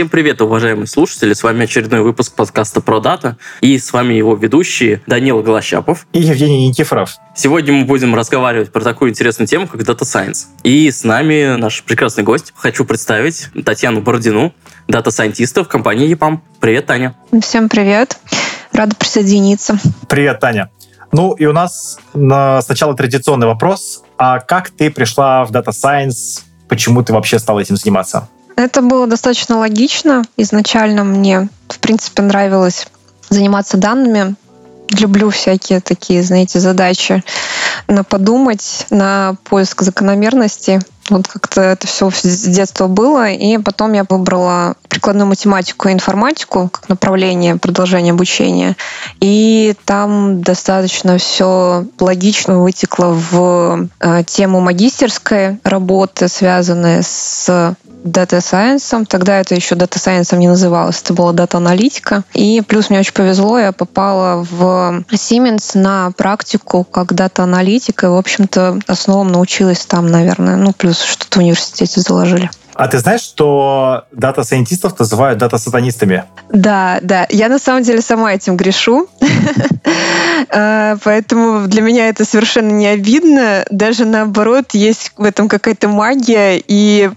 Всем привет, уважаемые слушатели. С вами очередной выпуск подкаста про data. И с вами его ведущие Данил Голощапов и Евгений Никифоров. Сегодня мы будем разговаривать про такую интересную тему, как Data Science. И с нами наш прекрасный гость. Хочу представить Татьяну Бородину, дата-сайентиста в компании EPAM. Привет, Таня. Всем привет. Рада присоединиться. Привет, Таня. Ну и у нас на сначала традиционный вопрос. А как ты пришла в Data Science? Почему ты вообще стала этим заниматься? Это было достаточно логично. Изначально мне, в принципе, нравилось заниматься данными. Люблю всякие такие, знаете, задачи на подумать, на поиск закономерности. Вот как-то это все с детства было. И потом я выбрала прикладную математику и информатику как направление продолжения обучения. И там достаточно все логично вытекло в э, тему магистерской работы, связанной с Science. Тогда это еще Science не называлось, это была дата-аналитика. И плюс мне очень повезло, я попала в Siemens на практику как дата-аналитика. И, в общем-то, основам научилась там, наверное. Ну, плюс что-то в университете заложили. А ты знаешь, что дата-сайентистов называют дата-сатанистами? Да, да. Я на самом деле сама этим грешу. Э, поэтому для меня это совершенно не обидно. Даже наоборот, есть в этом какая-то магия. И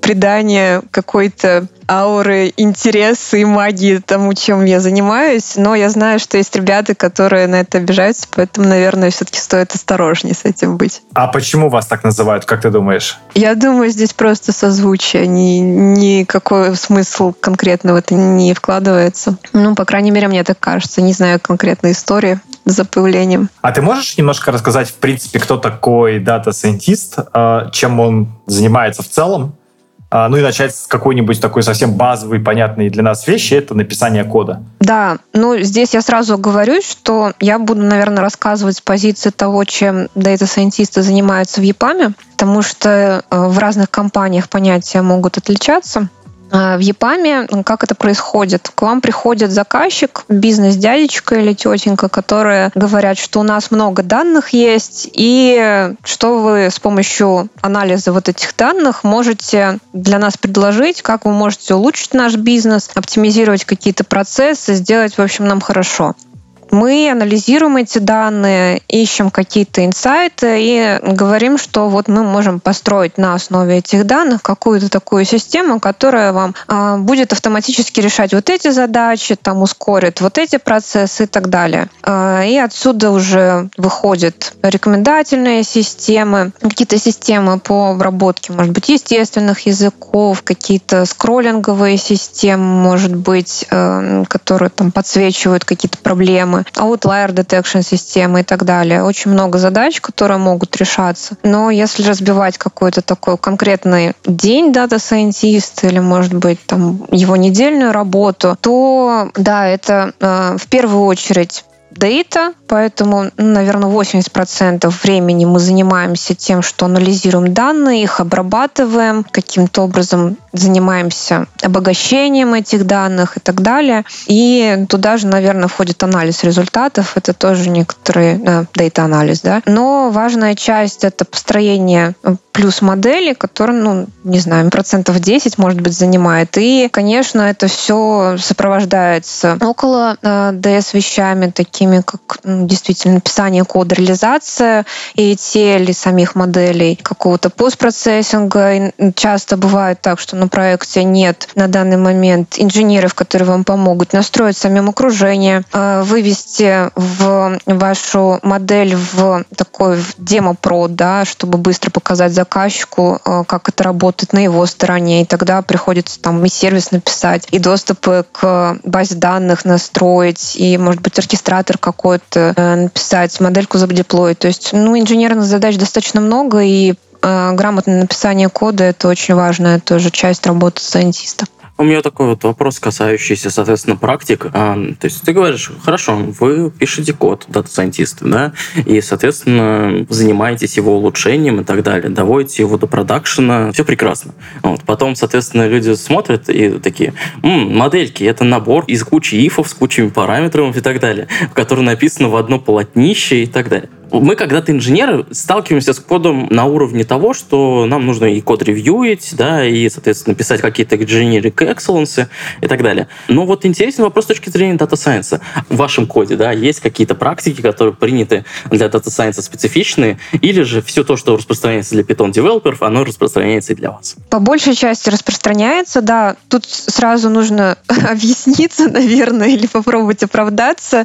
придание какой-то ауры интереса и магии тому, чем я занимаюсь, но я знаю, что есть ребята, которые на это обижаются, поэтому, наверное, все-таки стоит осторожнее с этим быть. А почему вас так называют, как ты думаешь? Я думаю, здесь просто созвучие, ни, никакой смысл конкретно в это не вкладывается. Ну, по крайней мере, мне так кажется. Не знаю конкретной истории за появлением. А ты можешь немножко рассказать, в принципе, кто такой дата-сайентист, а, чем он занимается в целом? А, ну и начать с какой-нибудь такой совсем базовой, понятной для нас вещи, это написание кода. Да, ну здесь я сразу говорю, что я буду, наверное, рассказывать с позиции того, чем дата-сайентисты занимаются в ЕПАМе, потому что э, в разных компаниях понятия могут отличаться. А, в ЕПАМе как это происходит? К вам приходит заказчик, бизнес-дядечка или тетенька, которые говорят, что у нас много данных есть, и что вы с помощью анализа вот этих данных можете для нас предложить, как вы можете улучшить наш бизнес, оптимизировать какие-то процессы, сделать, в общем, нам хорошо. Мы анализируем эти данные, ищем какие-то инсайты и говорим, что вот мы можем построить на основе этих данных какую-то такую систему, которая вам а, будет автоматически решать вот эти задачи, там ускорит вот эти процессы и так далее. А, и отсюда уже выходят рекомендательные системы, какие-то системы по обработке, может быть, естественных языков, какие-то скроллинговые системы, может быть, э, которые там подсвечивают какие-то проблемы outlier detection системы и так далее. Очень много задач, которые могут решаться. Но если разбивать какой-то такой конкретный день дата сайентиста или, может быть, там его недельную работу, то да, это э, в первую очередь дейта, поэтому, ну, наверное, 80% времени мы занимаемся тем, что анализируем данные, их обрабатываем, каким-то образом занимаемся обогащением этих данных и так далее. И туда же, наверное, входит анализ результатов. Это тоже некоторый э, дейта-анализ, да. Но важная часть — это построение плюс модели, которые, ну, не знаю, процентов 10, может быть, занимает. И, конечно, это все сопровождается около э, DS вещами, такими как ну, действительно написание кода, реализация и ETL самих моделей, какого-то постпроцессинга. Часто бывает так, что на проекте нет на данный момент инженеров, которые вам помогут настроить самим окружение, э, вывести в вашу модель в такой демо-прод, да, чтобы быстро показать заказчику, э, как это работает на его стороне, и тогда приходится там и сервис написать, и доступы к базе данных настроить, и, может быть, оркестратор какой-то э, написать, модельку задеплоить. То есть, ну, инженерных задач достаточно много, и э, грамотное написание кода — это очень важная тоже часть работы сайентиста. У меня такой вот вопрос, касающийся, соответственно, практик. А, то есть ты говоришь, хорошо, вы пишете код, дата-сайентисты, да, и, соответственно, занимаетесь его улучшением и так далее, доводите его до продакшена, все прекрасно. Вот. Потом, соответственно, люди смотрят и такие, М, модельки — это набор из кучи ифов с кучами параметров и так далее, в который написано в одно полотнище и так далее. Мы, как дата-инженеры, сталкиваемся с кодом на уровне того, что нам нужно и код ревьюить, да, и, соответственно, писать какие-то engineering excellence и так далее. Но вот интересный вопрос с точки зрения Data Science. В вашем коде, да, есть какие-то практики, которые приняты для Data Science специфичные, или же все то, что распространяется для Python девелоперов, оно распространяется и для вас? По большей части распространяется, да. Тут сразу нужно объясниться, наверное, или попробовать оправдаться.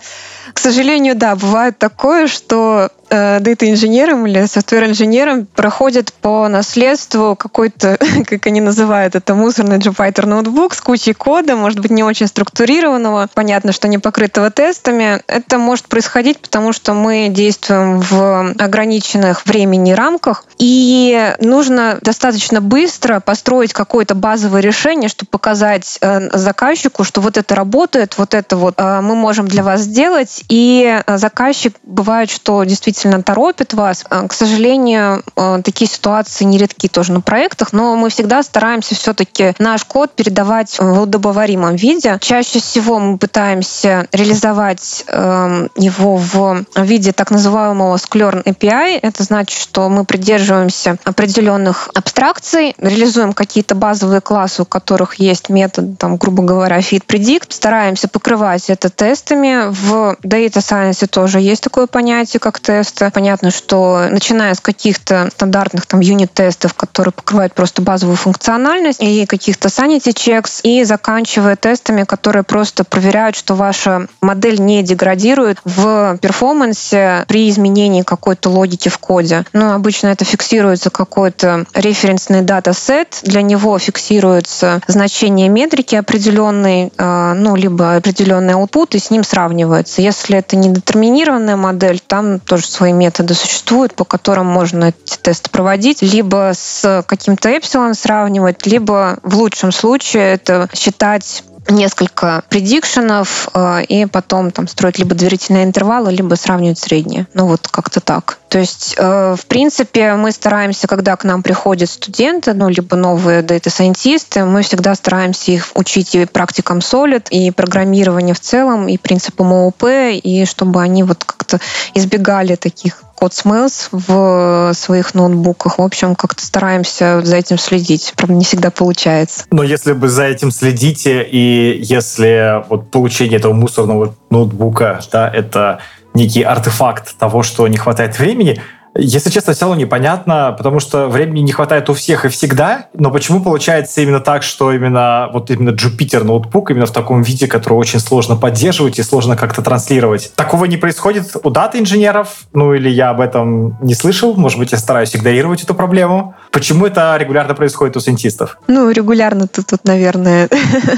К сожалению, да, бывает такое, что э, дата-инженерам или софтвер-инженерам проходит по наследству какой-то, как они называют это, мусорный Jupyter ноутбук с кучей кода, может быть, не очень структурированного, понятно, что не покрытого тестами. Это может происходить, потому что мы действуем в ограниченных времени рамках, и нужно достаточно быстро построить какое-то базовое решение, чтобы показать э, заказчику, что вот это работает, вот это вот э, мы можем для вас сделать, и заказчик бывает, что действительно действительно торопит вас. А, к сожалению, а, такие ситуации нередки тоже на проектах, но мы всегда стараемся все-таки наш код передавать в удобоваримом виде. Чаще всего мы пытаемся реализовать эм, его в виде так называемого Sklearn API. Это значит, что мы придерживаемся определенных абстракций, реализуем какие-то базовые классы, у которых есть метод, там, грубо говоря, fit predict, стараемся покрывать это тестами. В Data Science тоже есть такое понятие, как тест теста. Понятно, что начиная с каких-то стандартных там юнит-тестов, которые покрывают просто базовую функциональность, и каких-то sanity checks, и заканчивая тестами, которые просто проверяют, что ваша модель не деградирует в перформансе при изменении какой-то логики в коде. Ну, обычно это фиксируется какой-то референсный датасет, для него фиксируется значение метрики определенной, э, ну, либо определенный output, и с ним сравнивается. Если это не детерминированная модель, там тоже свои методы существуют, по которым можно эти тесты проводить, либо с каким-то эпсилон сравнивать, либо в лучшем случае это считать несколько предикшенов э, и потом там строить либо доверительные интервалы, либо сравнивать средние. Ну вот как-то так. То есть, э, в принципе, мы стараемся, когда к нам приходят студенты, ну, либо новые дата-сайентисты, мы всегда стараемся их учить и практикам Solid, и программированию в целом, и принципам ООП, и чтобы они вот как-то избегали таких код Smells в своих ноутбуках. В общем, как-то стараемся за этим следить. Правда, не всегда получается. Но если бы за этим следите, и если вот получение этого мусорного ноутбука, да, это некий артефакт того, что не хватает времени, если честно, все равно непонятно, потому что времени не хватает у всех и всегда, но почему получается именно так, что именно вот именно Jupyter ноутбук именно в таком виде, который очень сложно поддерживать и сложно как-то транслировать. Такого не происходит у дата-инженеров, ну или я об этом не слышал, может быть, я стараюсь игнорировать эту проблему. Почему это регулярно происходит у сайентистов? Ну, регулярно ты тут, наверное,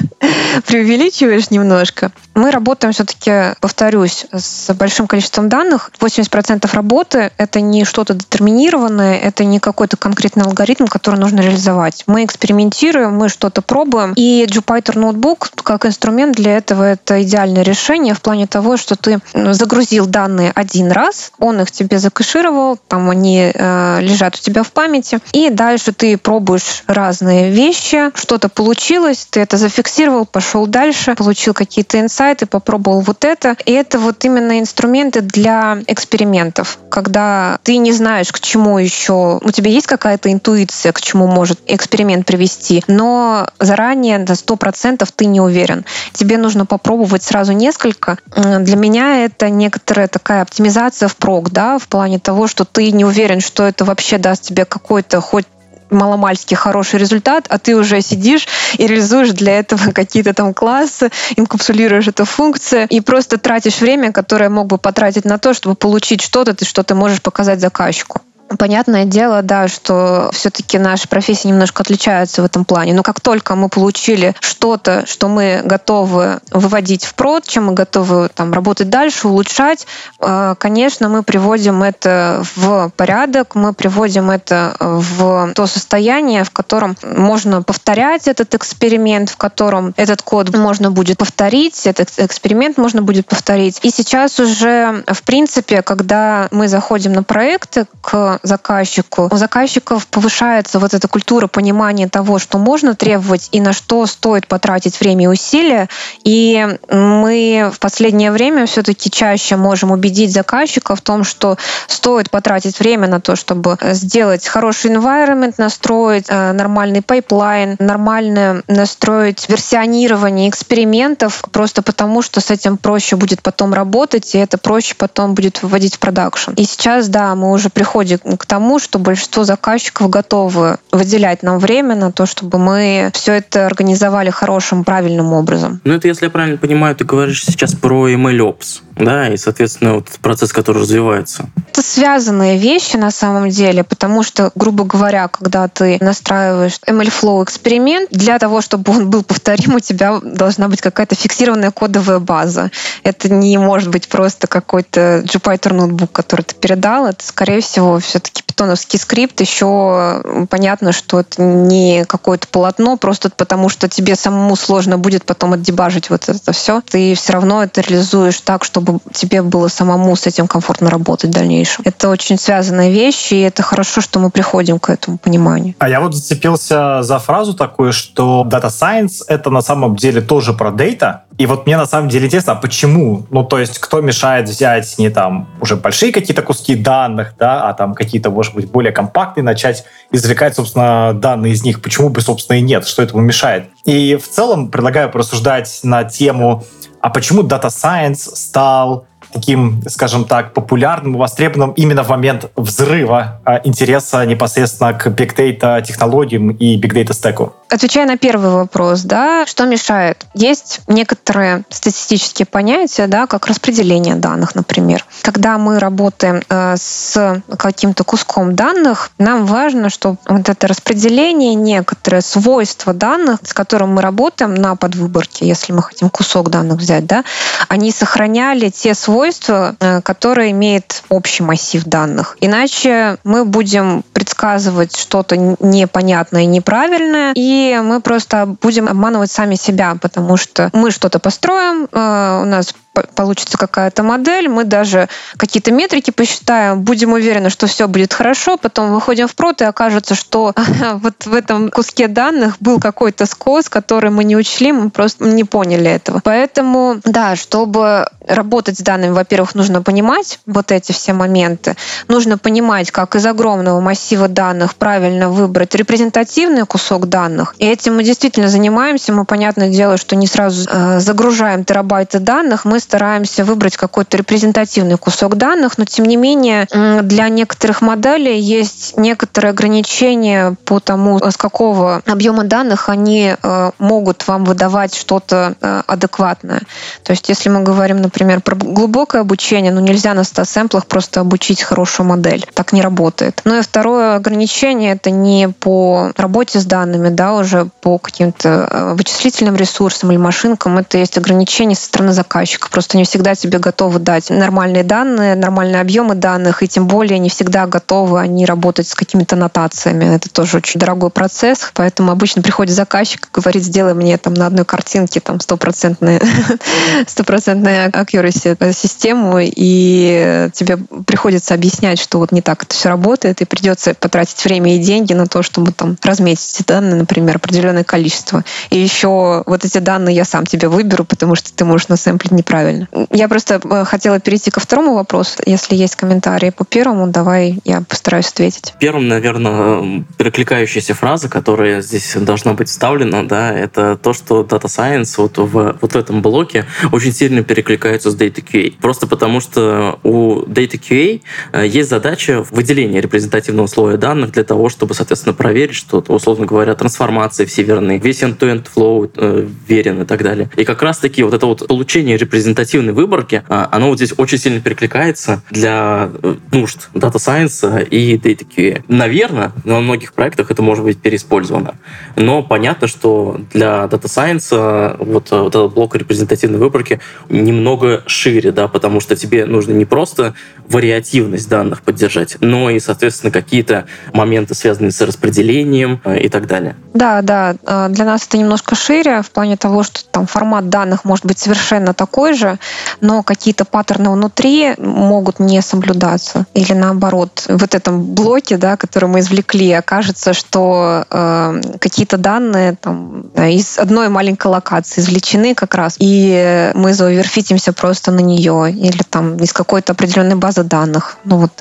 преувеличиваешь немножко. Мы работаем все-таки, повторюсь, с большим количеством данных. 80% работы — это не что-то детерминированное, это не какой-то конкретный алгоритм, который нужно реализовать. Мы экспериментируем, мы что-то пробуем, и Jupyter ноутбук как инструмент для этого это идеальное решение в плане того, что ты ну, загрузил данные один раз, он их тебе закэшировал, там они э, лежат у тебя в памяти, и дальше ты пробуешь разные вещи, что-то получилось, ты это зафиксировал, пошел дальше, получил какие-то инсайты, попробовал вот это. И это вот именно инструменты для экспериментов, когда ты не знаешь, к чему еще... У тебя есть какая-то интуиция, к чему может эксперимент привести, но заранее на 100% ты не уверен. Тебе нужно попробовать сразу несколько. Для меня это некоторая такая оптимизация в прог, да, в плане того, что ты не уверен, что это вообще даст тебе какой-то хоть маломальски хороший результат, а ты уже сидишь и реализуешь для этого какие-то там классы, инкапсулируешь эту функцию и просто тратишь время, которое мог бы потратить на то, чтобы получить что-то, ты что ты можешь показать заказчику. Понятное дело, да, что все-таки наша профессия немножко отличается в этом плане. Но как только мы получили что-то, что мы готовы выводить в прод, чем мы готовы там, работать дальше, улучшать, э, конечно, мы приводим это в порядок, мы приводим это в то состояние, в котором можно повторять этот эксперимент, в котором этот код можно будет повторить, этот эксперимент можно будет повторить. И сейчас уже, в принципе, когда мы заходим на проекты к заказчику. У заказчиков повышается вот эта культура понимания того, что можно требовать и на что стоит потратить время и усилия. И мы в последнее время все-таки чаще можем убедить заказчика в том, что стоит потратить время на то, чтобы сделать хороший environment, настроить э, нормальный пайплайн, нормально настроить версионирование экспериментов, просто потому что с этим проще будет потом работать, и это проще потом будет выводить в продакшн. И сейчас, да, мы уже приходим к тому, что большинство заказчиков готовы выделять нам время на то, чтобы мы все это организовали хорошим, правильным образом. Ну, это, если я правильно понимаю, ты говоришь сейчас про MLOps, да, и, соответственно, вот процесс, который развивается. Это связанные вещи на самом деле, потому что, грубо говоря, когда ты настраиваешь MLflow эксперимент, для того, чтобы он был повторим, у тебя должна быть какая-то фиксированная кодовая база. Это не может быть просто какой-то Jupyter ноутбук, который ты передал. Это, скорее всего, все-таки питоновский скрипт. Еще понятно, что это не какое-то полотно, просто потому что тебе самому сложно будет потом отдебажить вот это все. Ты все равно это реализуешь так, чтобы тебе было самому с этим комфортно работать в дальнейшем. Это очень связанные вещи, и это хорошо, что мы приходим к этому пониманию. А я вот зацепился за фразу такую, что Data Science — это на самом деле тоже про дейта, и вот мне на самом деле интересно, а почему? Ну, то есть, кто мешает взять не там уже большие какие-то куски данных, да, а там какие-то, может быть, более компактные, начать извлекать, собственно, данные из них? Почему бы, собственно, и нет? Что этому мешает? И в целом предлагаю порассуждать на тему, а почему Data Science стал таким, скажем так, популярным востребованным именно в момент взрыва а, интереса непосредственно к бигдейта технологиям и бигдейта стеку? Отвечая на первый вопрос, да, что мешает? Есть некоторые статистические понятия, да, как распределение данных, например. Когда мы работаем э, с каким-то куском данных, нам важно, чтобы вот это распределение, некоторые свойства данных, с которым мы работаем на подвыборке, если мы хотим кусок данных взять, да, они сохраняли те свойства, э, которые имеет общий массив данных. Иначе мы будем предсказывать что-то непонятное и неправильное, и мы просто будем обманывать сами себя, потому что мы что-то построим, э, у нас получится какая-то модель, мы даже какие-то метрики посчитаем, будем уверены, что все будет хорошо, потом выходим в прот, и окажется, что вот в этом куске данных был какой-то скос, который мы не учли, мы просто не поняли этого. Поэтому, да, чтобы работать с данными, во-первых, нужно понимать вот эти все моменты. Нужно понимать, как из огромного массива данных правильно выбрать репрезентативный кусок данных. И этим мы действительно занимаемся. Мы, понятное дело, что не сразу э, загружаем терабайты данных, мы стараемся выбрать какой-то репрезентативный кусок данных, но тем не менее для некоторых моделей есть некоторые ограничения по тому, с какого объема данных они э, могут вам выдавать что-то э, адекватное. То есть если мы говорим, например, про глубокое обучение, ну нельзя на 100 сэмплах просто обучить хорошую модель. Так не работает. Ну и второе ограничение это не по работе с данными, да, уже по каким-то э, вычислительным ресурсам или машинкам, это есть ограничения со стороны заказчика просто не всегда тебе готовы дать нормальные данные, нормальные объемы данных, и тем более не всегда готовы они работать с какими-то нотациями. Это тоже очень дорогой процесс, поэтому обычно приходит заказчик и говорит, сделай мне там на одной картинке там стопроцентную стопроцентную accuracy систему, и тебе приходится объяснять, что вот не так это все работает, и придется потратить время и деньги на то, чтобы там разметить эти данные, например, определенное количество. И еще вот эти данные я сам тебе выберу, потому что ты можешь насэмплить неправильно правильно. Я просто э, хотела перейти ко второму вопросу. Если есть комментарии по первому, давай я постараюсь ответить. Первым, наверное, перекликающаяся фраза, которая здесь должна быть вставлена, да, это то, что Data Science вот в вот этом блоке очень сильно перекликается с Data QA. Просто потому, что у Data QA э, есть задача выделения репрезентативного слоя данных для того, чтобы, соответственно, проверить, что, условно говоря, трансформации все верны, весь end-to-end flow э, верен и так далее. И как раз-таки вот это вот получение репрезентативного репрезентативной выборки, а, оно вот здесь очень сильно перекликается для э, нужд Data Science и Data QA. Наверное, на многих проектах это может быть переиспользовано. Но понятно, что для Data Science э, вот, э, вот этот блок репрезентативной выборки немного шире, да, потому что тебе нужно не просто вариативность данных поддержать, но и, соответственно, какие-то моменты, связанные с распределением и так далее. Да, да. Для нас это немножко шире в плане того, что там формат данных может быть совершенно такой же, но какие-то паттерны внутри могут не соблюдаться. Или наоборот, в этом блоке, да, который мы извлекли, окажется, что э, какие-то данные там, из одной маленькой локации извлечены как раз, и мы заоверфитимся просто на нее, или там из какой-то определенной базы данных. Ну вот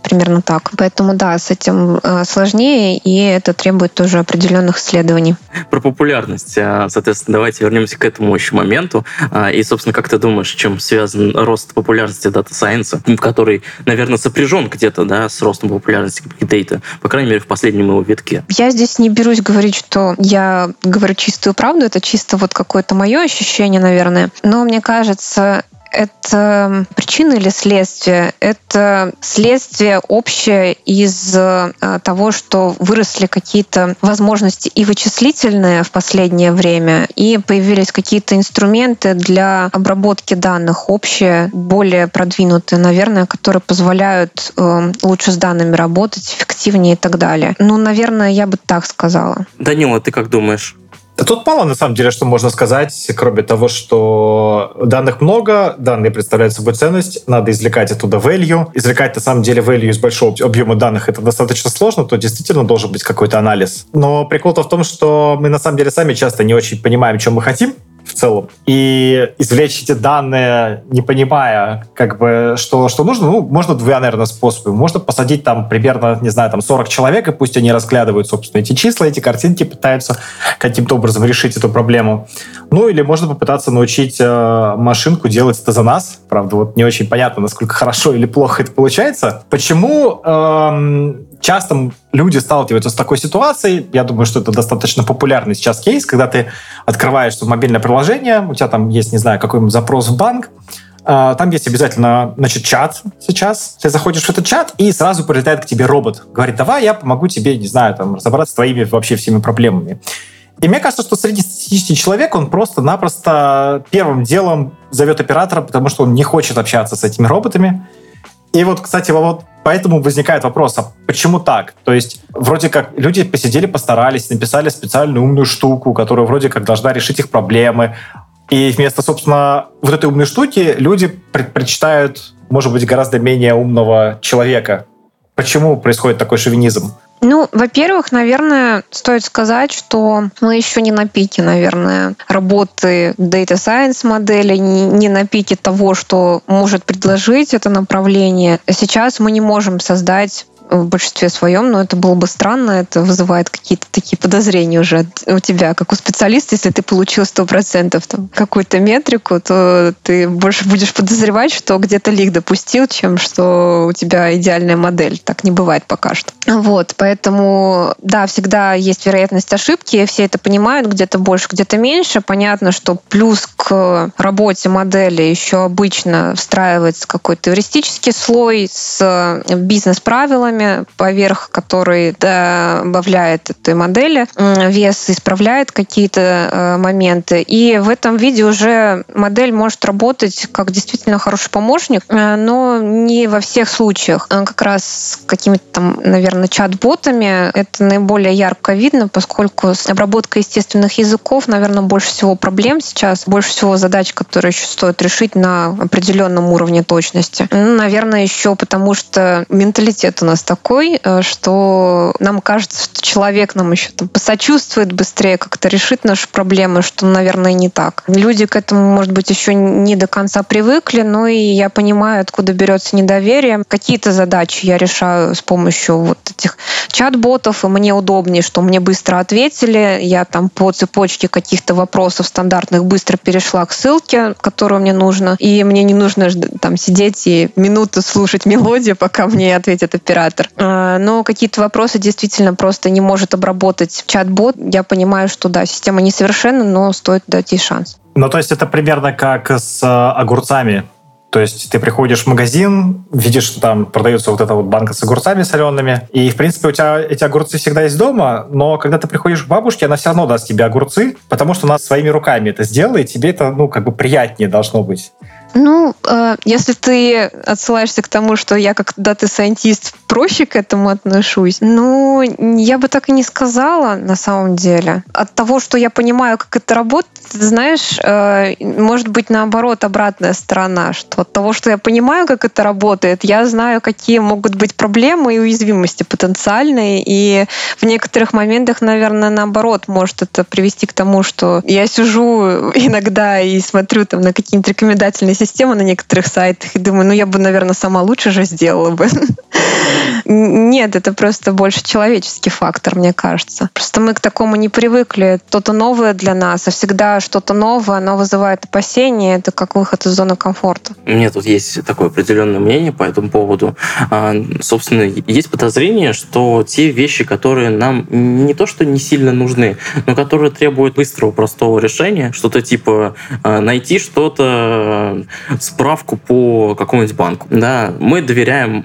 примерно так. Поэтому да, с этим э, сложнее, и это требует тоже определенных исследований. Про популярность. А, соответственно, давайте вернемся к этому еще моменту. А, и, собственно, как ты думаешь, чем связан рост популярности дата сайенса, который, наверное, сопряжен где-то да, с ростом популярности Data, по крайней мере, в последнем его витке? Я здесь не берусь говорить, что я говорю чистую правду, это чисто вот какое-то мое ощущение, наверное. Но мне кажется, это причина или следствие? Это следствие общее из э, того, что выросли какие-то возможности и вычислительные в последнее время, и появились какие-то инструменты для обработки данных общие, более продвинутые, наверное, которые позволяют э, лучше с данными работать, эффективнее и так далее. Ну, наверное, я бы так сказала. Данила, ты как думаешь? Тут мало, на самом деле, что можно сказать, кроме того, что данных много, данные представляют собой ценность, надо извлекать оттуда value. Извлекать, на самом деле, value из большого объема данных это достаточно сложно, то действительно должен быть какой-то анализ. Но прикол-то в том, что мы, на самом деле, сами часто не очень понимаем, чем мы хотим, целом. И извлечь эти данные, не понимая, как бы, что, что нужно, ну, можно двумя, наверное, способами. Можно посадить там примерно, не знаю, там 40 человек, и пусть они разглядывают, собственно, эти числа, эти картинки, пытаются каким-то образом решить эту проблему. Ну, или можно попытаться научить э, машинку делать это за нас. Правда, вот не очень понятно, насколько хорошо или плохо это получается. Почему эм, часто люди сталкиваются с такой ситуацией. Я думаю, что это достаточно популярный сейчас кейс, когда ты открываешь мобильное приложение, у тебя там есть, не знаю, какой-нибудь запрос в банк, а, там есть обязательно, значит, чат сейчас. Ты заходишь в этот чат, и сразу прилетает к тебе робот. Говорит, давай я помогу тебе, не знаю, там, разобраться с твоими вообще всеми проблемами. И мне кажется, что среди статистический человек, он просто-напросто первым делом зовет оператора, потому что он не хочет общаться с этими роботами. И вот, кстати, вот поэтому возникает вопрос, а почему так? То есть вроде как люди посидели, постарались, написали специальную умную штуку, которая вроде как должна решить их проблемы. И вместо, собственно, вот этой умной штуки люди предпочитают, может быть, гораздо менее умного человека. Почему происходит такой шовинизм? Ну, во-первых, наверное, стоит сказать, что мы еще не на пике, наверное, работы Data Science модели, не на пике того, что может предложить это направление. Сейчас мы не можем создать в большинстве своем, но это было бы странно, это вызывает какие-то такие подозрения уже у тебя, как у специалиста, если ты получил 100% там, какую-то метрику, то ты больше будешь подозревать, что где-то лик допустил, чем что у тебя идеальная модель. Так не бывает пока что. Вот, поэтому, да, всегда есть вероятность ошибки, все это понимают, где-то больше, где-то меньше. Понятно, что плюс к работе модели еще обычно встраивается какой-то эвристический слой с бизнес-правилами, программе, поверх которой добавляет этой модели вес, исправляет какие-то э, моменты. И в этом виде уже модель может работать как действительно хороший помощник, э, но не во всех случаях. Э, как раз с какими-то там, наверное, чат-ботами это наиболее ярко видно, поскольку с обработкой естественных языков, наверное, больше всего проблем сейчас, больше всего задач, которые еще стоит решить на определенном уровне точности. Ну, наверное, еще потому что менталитет у нас такой, э, что нам кажется, что человек нам еще там посочувствует быстрее, как-то решит наши проблемы, что, наверное, не так. Люди к этому, может быть, еще не до конца привыкли, но и я понимаю, откуда берется недоверие. Какие-то задачи я решаю с помощью вот этих чат-ботов, и мне удобнее, что мне быстро ответили. Я там по цепочке каких-то вопросов стандартных быстро перешла к ссылке, которую мне нужно, и мне не нужно там сидеть и минуту слушать мелодию, пока мне ответит оператор оператор. А, но какие-то вопросы действительно просто не может обработать чат-бот. Я понимаю, что да, система несовершенна, но стоит дать ей шанс. Ну, то есть это примерно как с э, огурцами. То есть ты приходишь в магазин, видишь, что там продается вот эта вот банка с огурцами солеными, и, в принципе, у тебя эти огурцы всегда есть дома, но когда ты приходишь к бабушке, она все равно даст тебе огурцы, потому что она своими руками это сделала, и тебе это, ну, как бы приятнее должно быть. Ну, э, если ты отсылаешься к тому, что я как дата-сайентист проще к этому отношусь, ну, я бы так и не сказала на самом деле. От того, что я понимаю, как это работает, ты знаешь, э, может быть, наоборот, обратная сторона, что от того, что я понимаю, как это работает, я знаю, какие могут быть проблемы и уязвимости потенциальные, и в некоторых моментах, наверное, наоборот, может это привести к тому, что я сижу иногда и смотрю там на какие-нибудь рекомендательные системы на некоторых сайтах и думаю, ну, я бы, наверное, сама лучше же сделала бы. Нет, это просто больше человеческий фактор, мне кажется. Просто мы к такому не привыкли. Что-то новое для нас, а всегда что-то новое, оно вызывает опасения. Это как выход из зоны комфорта. У меня тут есть такое определенное мнение по этому поводу. А, собственно, есть подозрение, что те вещи, которые нам не то что не сильно нужны, но которые требуют быстрого, простого решения, что-то типа а, найти что-то, справку по какому-нибудь банку. Да, мы доверяем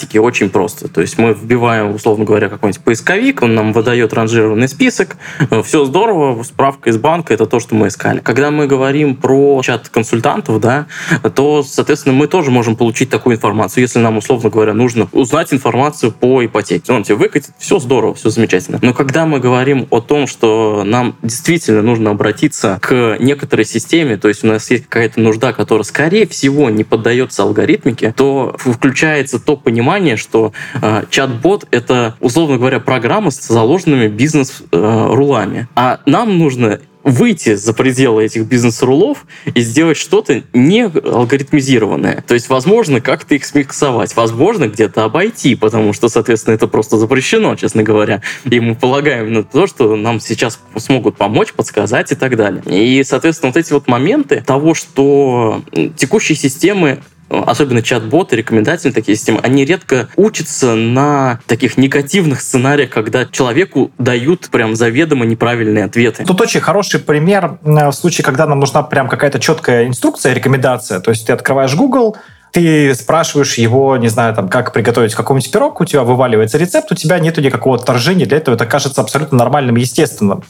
автоматике очень просто. То есть мы вбиваем, условно говоря, какой-нибудь поисковик, он нам выдает ранжированный список, все здорово, справка из банка — это то, что мы искали. Когда мы говорим про чат консультантов, да, то, соответственно, мы тоже можем получить такую информацию, если нам, условно говоря, нужно узнать информацию по ипотеке. Он тебе выкатит, все здорово, все замечательно. Но когда мы говорим о том, что нам действительно нужно обратиться к некоторой системе, то есть у нас есть какая-то нужда, которая, скорее всего, не поддается алгоритмике, то включается то понимание, что э, чат-бот — это, условно говоря, программа с заложенными бизнес-рулами. Э, а нам нужно выйти за пределы этих бизнес-рулов и сделать что-то не алгоритмизированное. То есть, возможно, как-то их смиксовать, возможно, где-то обойти, потому что, соответственно, это просто запрещено, честно говоря. И мы полагаем на то, что нам сейчас смогут помочь, подсказать и так далее. И, соответственно, вот эти вот моменты того, что текущие системы особенно чат-боты, рекомендательные такие системы, они редко учатся на таких негативных сценариях, когда человеку дают прям заведомо неправильные ответы. Тут очень хороший пример в случае, когда нам нужна прям какая-то четкая инструкция, рекомендация. То есть ты открываешь Google, ты спрашиваешь его, не знаю, там, как приготовить какой-нибудь пирог, у тебя вываливается рецепт, у тебя нет никакого отторжения, для этого это кажется абсолютно нормальным естественным.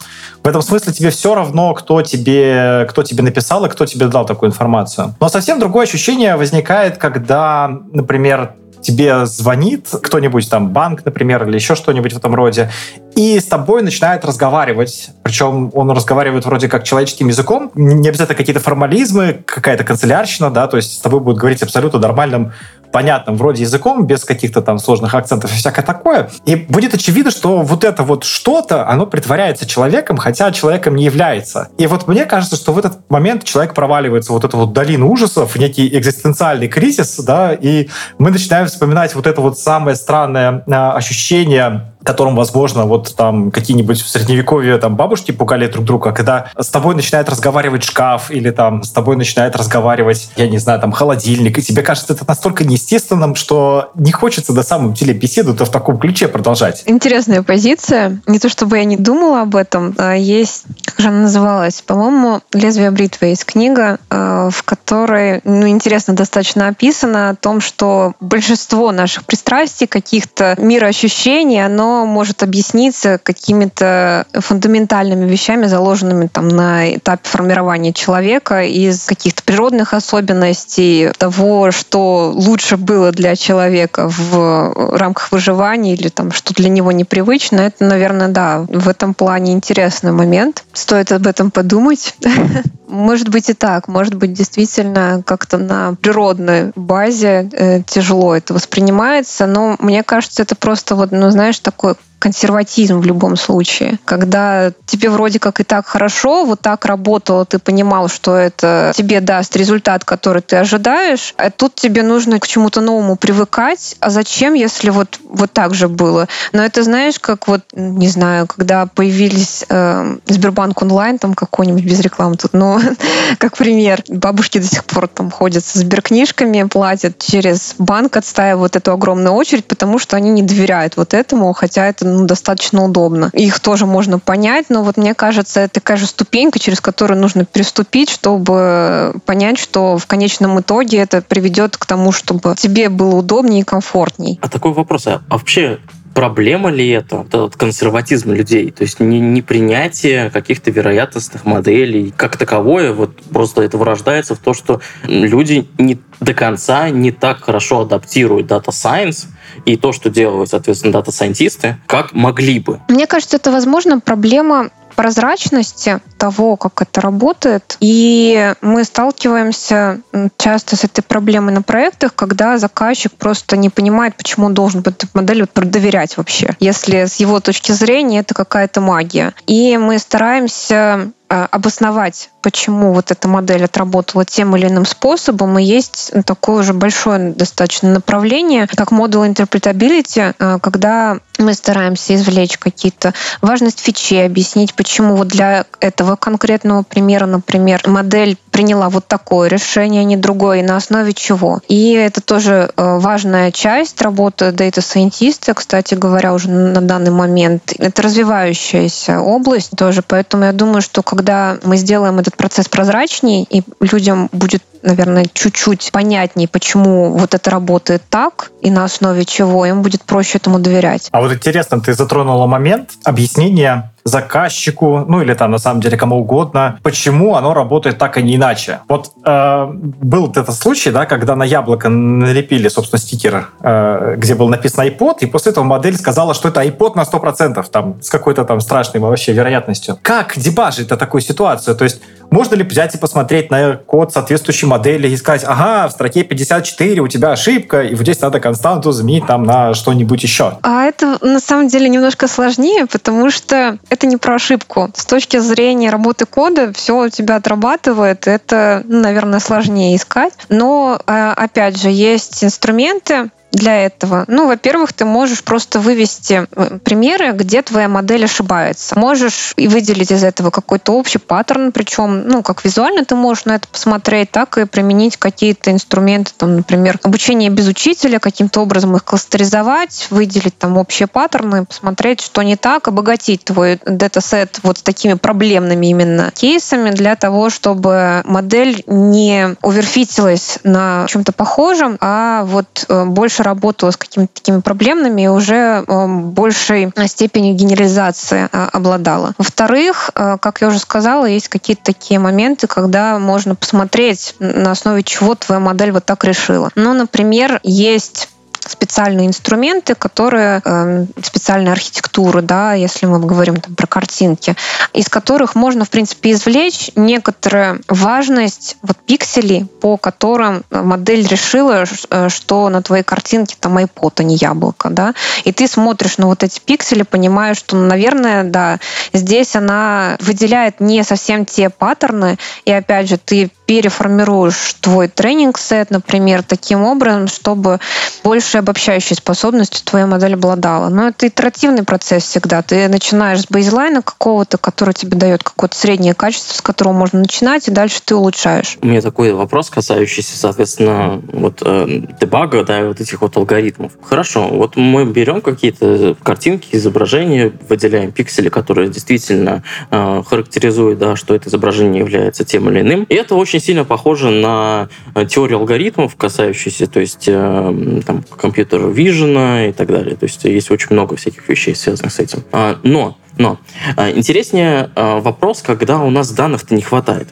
В этом смысле тебе все равно, кто тебе, кто тебе написал и кто тебе дал такую информацию. Но совсем другое ощущение возникает, когда, например, тебе звонит кто-нибудь, там, банк, например, или еще что-нибудь в этом роде, и с тобой начинает разговаривать. Причем он разговаривает вроде как человеческим языком, не обязательно какие-то формализмы, какая-то канцелярщина, да, то есть с тобой будет говорить абсолютно нормальным понятным вроде языком, без каких-то там сложных акцентов и всякое такое. И будет очевидно, что вот это вот что-то, оно притворяется человеком, хотя человеком не является. И вот мне кажется, что в этот момент человек проваливается в вот эту вот долину ужасов, в некий экзистенциальный кризис, да, и мы начинаем вспоминать вот это вот самое странное а, ощущение которым, возможно, вот там какие-нибудь в средневековье там бабушки пугали друг друга, когда с тобой начинает разговаривать шкаф или там с тобой начинает разговаривать, я не знаю, там холодильник, и тебе кажется это настолько неестественным, что не хочется до самом деле беседу-то в таком ключе продолжать. Интересная позиция. Не то чтобы я не думала об этом. А есть, как же она называлась? По-моему, «Лезвие бритвы» есть книга, а, в которой, ну, интересно достаточно описано о том, что большинство наших пристрастий, каких-то мироощущений, оно может объясниться какими-то фундаментальными вещами, заложенными там на этапе формирования человека из каких-то природных особенностей, того, что лучше было для человека в рамках выживания или там что для него непривычно. Это, наверное, да, в этом плане интересный момент. Стоит об этом подумать. Может быть и так, может быть действительно как-то на природной базе э, тяжело это воспринимается, но мне кажется, это просто вот, ну знаешь, такой консерватизм в любом случае. Когда тебе вроде как и так хорошо, вот так работало, ты понимал, что это тебе даст результат, который ты ожидаешь, а тут тебе нужно к чему-то новому привыкать. А зачем, если вот, вот так же было? Но это знаешь, как вот, не знаю, когда появились э, Сбербанк онлайн, там какой-нибудь без рекламы тут, но как пример, бабушки до сих пор там ходят со сберкнижками, платят через банк, отстаивают эту огромную очередь, потому что они не доверяют вот этому, хотя это ну, достаточно удобно. Их тоже можно понять, но вот мне кажется, это такая же ступенька, через которую нужно переступить, чтобы понять, что в конечном итоге это приведет к тому, чтобы тебе было удобнее и комфортней. А такой вопрос, а вообще проблема ли это, этот консерватизм людей? То есть не, не принятие каких-то вероятностных моделей как таковое, вот просто это вырождается в то, что люди не до конца не так хорошо адаптируют Data Science и то, что делают, соответственно, дата-сайентисты, как могли бы. Мне кажется, это, возможно, проблема прозрачности того, как это работает. И мы сталкиваемся часто с этой проблемой на проектах, когда заказчик просто не понимает, почему он должен эту модель доверять вообще, если с его точки зрения это какая-то магия. И мы стараемся а, обосновать, почему вот эта модель отработала тем или иным способом, и есть такое уже большое достаточно направление, как Model Interpretability, а, когда мы стараемся извлечь какие-то важность фичи, объяснить, почему вот для этого конкретного примера, например, модель приняла вот такое решение, а не другое, и на основе чего. И это тоже а, важная часть работы Data Scientist, кстати говоря, уже на данный момент. Это развивающаяся область тоже, поэтому я думаю, что когда мы сделаем этот процесс прозрачнее, и людям будет наверное, чуть-чуть понятнее, почему вот это работает так и на основе чего, им будет проще этому доверять. А вот интересно, ты затронула момент объяснения заказчику, ну или там на самом деле кому угодно, почему оно работает так, а не иначе. Вот э, был этот случай, да, когда на яблоко налепили, собственно, стикер, э, где был написан iPod, и после этого модель сказала, что это iPod на 100%, там, с какой-то там страшной вообще вероятностью. Как дебажить такую ситуацию? То есть можно ли взять и посмотреть на код соответствующей модели и сказать, ага, в строке 54 у тебя ошибка, и вот здесь надо константу заменить там на что-нибудь еще? А это на самом деле немножко сложнее, потому что это не про ошибку. С точки зрения работы кода все у тебя отрабатывает, это, наверное, сложнее искать. Но, а, опять же, есть инструменты, для этого? Ну, во-первых, ты можешь просто вывести э, примеры, где твоя модель ошибается. Можешь и выделить из этого какой-то общий паттерн, причем, ну, как визуально ты можешь на это посмотреть, так и применить какие-то инструменты, там, например, обучение без учителя, каким-то образом их кластеризовать, выделить там общие паттерны, посмотреть, что не так, обогатить твой датасет вот с такими проблемными именно кейсами для того, чтобы модель не оверфитилась на чем-то похожем, а вот э, больше больше работала с какими-то такими проблемными и уже эм, большей степенью генерализации э, обладала. Во-вторых, э, как я уже сказала, есть какие-то такие моменты, когда можно посмотреть, на основе чего твоя модель вот так решила. Ну, например, есть специальные инструменты, которые э, специальная архитектура, да, если мы говорим там, про картинки, из которых можно, в принципе, извлечь некоторую важность вот, пикселей, по которым модель решила, э, что на твоей картинке там iPod, а не яблоко, да, и ты смотришь на вот эти пиксели, понимаешь, что, наверное, да, здесь она выделяет не совсем те паттерны, и опять же, ты переформируешь твой тренинг-сет, например, таким образом, чтобы больше обобщающей способностью твоя модель обладала. Но это итеративный процесс всегда. Ты начинаешь с бейзлайна какого-то, который тебе дает какое-то среднее качество, с которого можно начинать, и дальше ты улучшаешь. У меня такой вопрос, касающийся, соответственно, вот э, дебага, да, вот этих вот алгоритмов. Хорошо, вот мы берем какие-то картинки, изображения, выделяем пиксели, которые действительно э, характеризуют, да, что это изображение является тем или иным. И это очень сильно похоже на э, теорию алгоритмов, касающуюся, то есть э, там, компьютер вижена и так далее. То есть есть очень много всяких вещей, связанных с этим. А, но, но а, интереснее вопрос, когда у нас данных-то не хватает.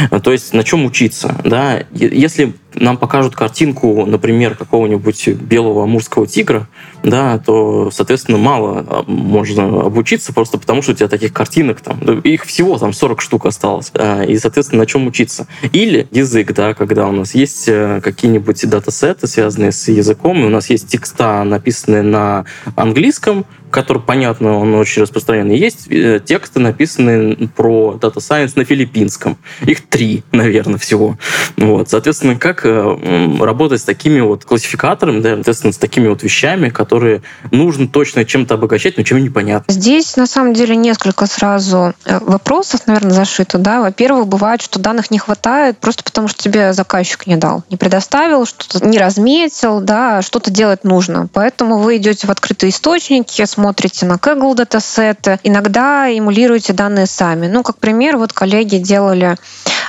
То есть на чем учиться, да? Если нам покажут картинку, например, какого-нибудь белого амурского тигра, да, то, соответственно, мало а, можно обучиться просто потому, что у тебя таких картинок там, их всего там 40 штук осталось, а, и, соответственно, на чем учиться. Или язык, да, когда у нас есть э, какие-нибудь датасеты, связанные с языком, и у нас есть текста, написанные на английском, который, понятно, он очень распространенный. Есть э, тексты, написанные про Data Science на филиппинском. Их три, наверное, всего. Вот. Соответственно, как э, работать с такими вот классификаторами, да, соответственно, с такими вот вещами, которые нужно точно чем-то обогащать, но чем непонятно. Здесь, на самом деле, несколько сразу э, вопросов, наверное, зашито. Да? Во-первых, бывает, что данных не хватает просто потому, что тебе заказчик не дал, не предоставил, что-то не разметил, да, что-то делать нужно. Поэтому вы идете в открытые источники, смотрите на Kaggle датасеты, иногда эмулируете данные сами. Ну, как пример, вот коллеги делали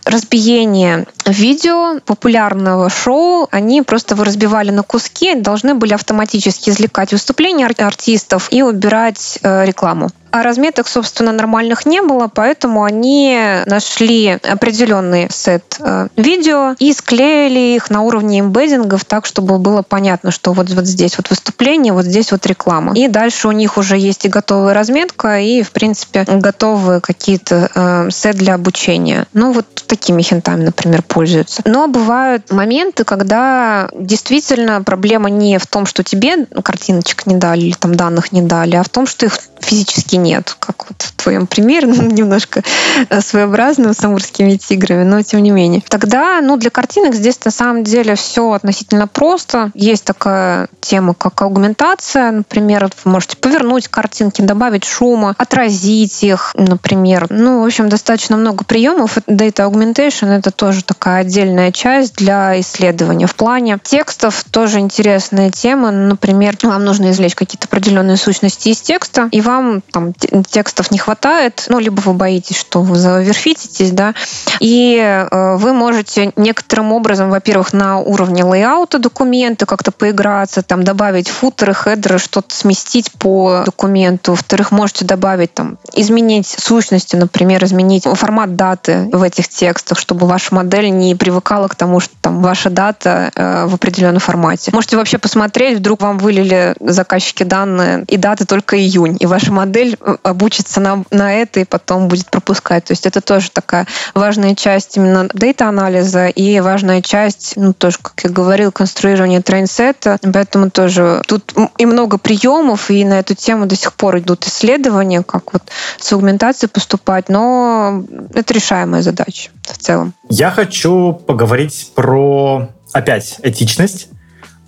разбиение видео популярного шоу, они просто его разбивали на куски, должны были автоматически извлекать выступления артистов и убирать э, рекламу. А разметок, собственно, нормальных не было, поэтому они нашли определенный сет э, видео и склеили их на уровне эмбеддингов так, чтобы было понятно, что вот, вот здесь вот выступление, вот здесь вот реклама. И дальше у них уже есть и готовая разметка, и, в принципе, готовые какие-то э, сет для обучения. Ну, вот такими хинтами, например, пользуются. Но бывают моменты, когда действительно проблема не в том, что тебе картиночек не дали или там данных не дали, а в том, что их физически нет, как вот в твоем примере, ну, немножко э, своеобразным с амурскими тиграми, но тем не менее. Тогда, ну, для картинок здесь на самом деле все относительно просто. Есть такая тема, как аугментация, например, вы можете повернуть картинки, добавить шума, отразить их, например. Ну, в общем, достаточно много приемов. Data Augmentation — это тоже такая отдельная часть для исследования. В плане текстов тоже интересная тема. Например, вам нужно извлечь какие-то определенные сущности из текста, и вам там текстов не хватает, ну, либо вы боитесь, что вы заверфититесь, да, и э, вы можете некоторым образом, во-первых, на уровне лейаута документа как-то поиграться, там, добавить футеры, хедеры, что-то сместить по документу. Во-вторых, можете добавить, там, изменить сущности, например, изменить формат даты в этих текстах, чтобы ваша модель не привыкала к тому, что там ваша дата э, в определенном формате. Можете вообще посмотреть, вдруг вам вылили заказчики данные и даты только июнь, и ваша модель обучится на, на это и потом будет пропускать. То есть это тоже такая важная часть именно data-анализа и важная часть, ну, тоже, как я говорил, конструирования train set а. Поэтому тоже тут и много приемов, и на эту тему до сих пор идут исследования, как вот с аугментацией поступать, но это решаемая задача в целом. Я хочу поговорить про, опять, этичность,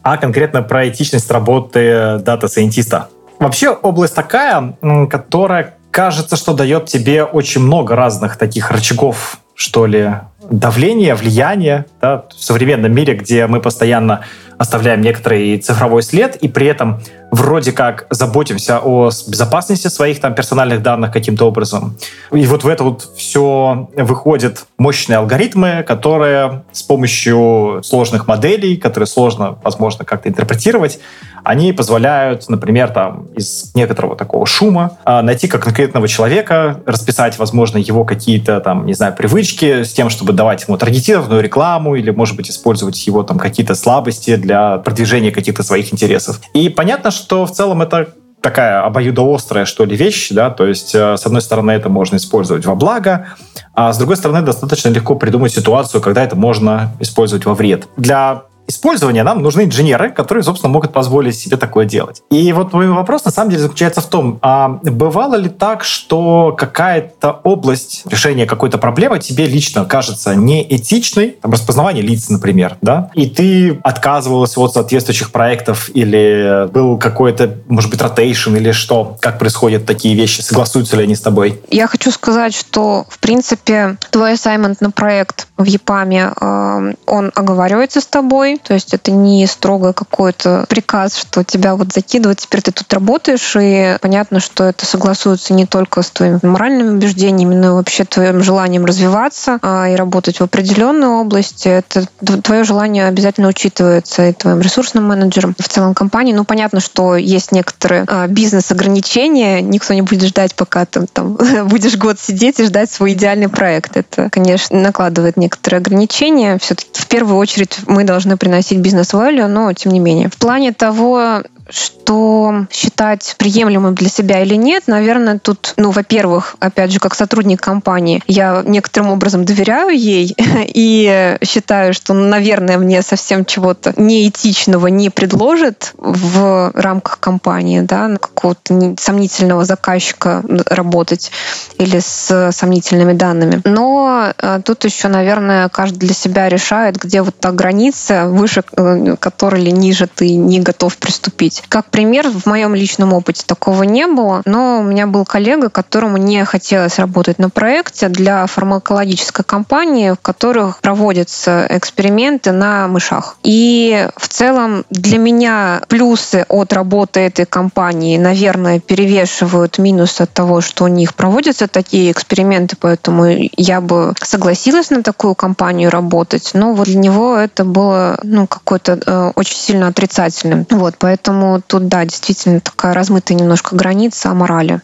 а конкретно про этичность работы дата-сайентиста. Вообще область такая, которая кажется, что дает тебе очень много разных таких рычагов, что ли, давления, влияния да, в современном мире, где мы постоянно оставляем некоторый цифровой след, и при этом вроде как заботимся о безопасности своих там персональных данных каким-то образом. И вот в это вот все выходят мощные алгоритмы, которые с помощью сложных моделей, которые сложно, возможно, как-то интерпретировать, они позволяют, например, там, из некоторого такого шума а, найти как конкретного человека, расписать, возможно, его какие-то там, не знаю, привычки с тем, чтобы давать ему таргетированную рекламу или, может быть, использовать его там какие-то слабости для продвижения каких-то своих интересов. И понятно, что в целом это такая обоюдоострая, что ли, вещь, да, то есть, э, с одной стороны, это можно использовать во благо, а с другой стороны, достаточно легко придумать ситуацию, когда это можно использовать во вред. Для использования нам нужны инженеры, которые, собственно, могут позволить себе такое делать. И вот мой вопрос на самом деле заключается в том, а бывало ли так, что какая-то область решения какой-то проблемы тебе лично кажется неэтичной, там, распознавание лиц, например, да, и ты отказывалась от соответствующих проектов или был какой-то, может быть, ротейшн или что? Как происходят такие вещи? Согласуются ли они с тобой? Я хочу сказать, что, в принципе, твой ассаймент на проект в ЕПАМе, э, он оговаривается с тобой, то есть это не строго какой-то приказ, что тебя вот закидывают, теперь ты тут работаешь, и понятно, что это согласуется не только с твоими моральными убеждениями, но и вообще твоим желанием развиваться а, и работать в определенной области. Это твое желание обязательно учитывается и твоим ресурсным менеджером в целом компании. Ну, понятно, что есть некоторые а, бизнес-ограничения, никто не будет ждать, пока ты там будешь год сидеть и ждать свой идеальный проект. Это, конечно, накладывает некоторые ограничения. Все-таки в первую очередь мы должны приносить бизнес-value, но тем не менее. В плане того, что считать приемлемым для себя или нет, наверное, тут, ну, во-первых, опять же, как сотрудник компании, я некоторым образом доверяю ей и считаю, что, наверное, мне совсем чего-то неэтичного не предложит в рамках компании, да, какого-то сомнительного заказчика работать или с сомнительными данными. Но э, тут еще, наверное, каждый для себя решает, где вот та граница, выше э, которой или ниже ты не готов приступить. Как пример, в моем личном опыте такого не было, но у меня был коллега, которому не хотелось работать на проекте для фармакологической компании, в которых проводятся эксперименты на мышах. И в целом для меня плюсы от работы этой компании, наверное, перевешивают минусы от того, что у них проводятся такие эксперименты, поэтому я бы согласилась на такую компанию работать, но вот для него это было ну, какое-то э, очень сильно отрицательным. Вот, поэтому тут, да, действительно такая размытая немножко граница о морали.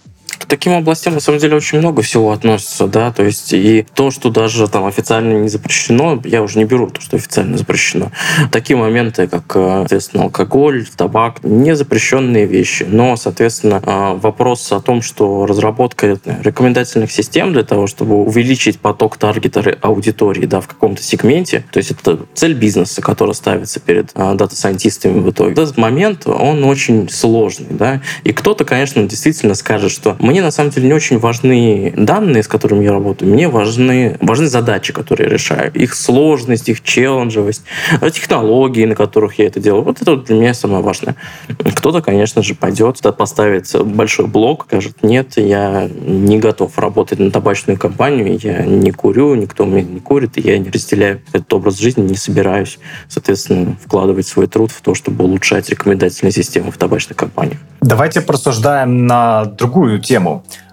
Таким областям, на самом деле, очень много всего относится, да, то есть и то, что даже там официально не запрещено, я уже не беру то, что официально запрещено. Такие моменты, как, э, соответственно, алкоголь, табак, не запрещенные вещи. Но, соответственно, э, вопрос о том, что разработка рекомендательных систем для того, чтобы увеличить поток таргета аудитории, да, в каком-то сегменте, то есть это цель бизнеса, которая ставится перед э, дата-сайентистами в итоге. Этот момент, он очень сложный, да, и кто-то, конечно, действительно скажет, что мне на самом деле не очень важны данные, с которыми я работаю, мне важны, важны задачи, которые я решаю, их сложность, их челленджевость, технологии, на которых я это делаю. Вот это вот для меня самое важное. Кто-то, конечно же, пойдет, поставит большой блок, скажет, нет, я не готов работать на табачную компанию, я не курю, никто меня не курит, и я не разделяю этот образ жизни, не собираюсь, соответственно, вкладывать свой труд в то, чтобы улучшать рекомендательные системы в табачных компаниях. Давайте порассуждаем на другую тему.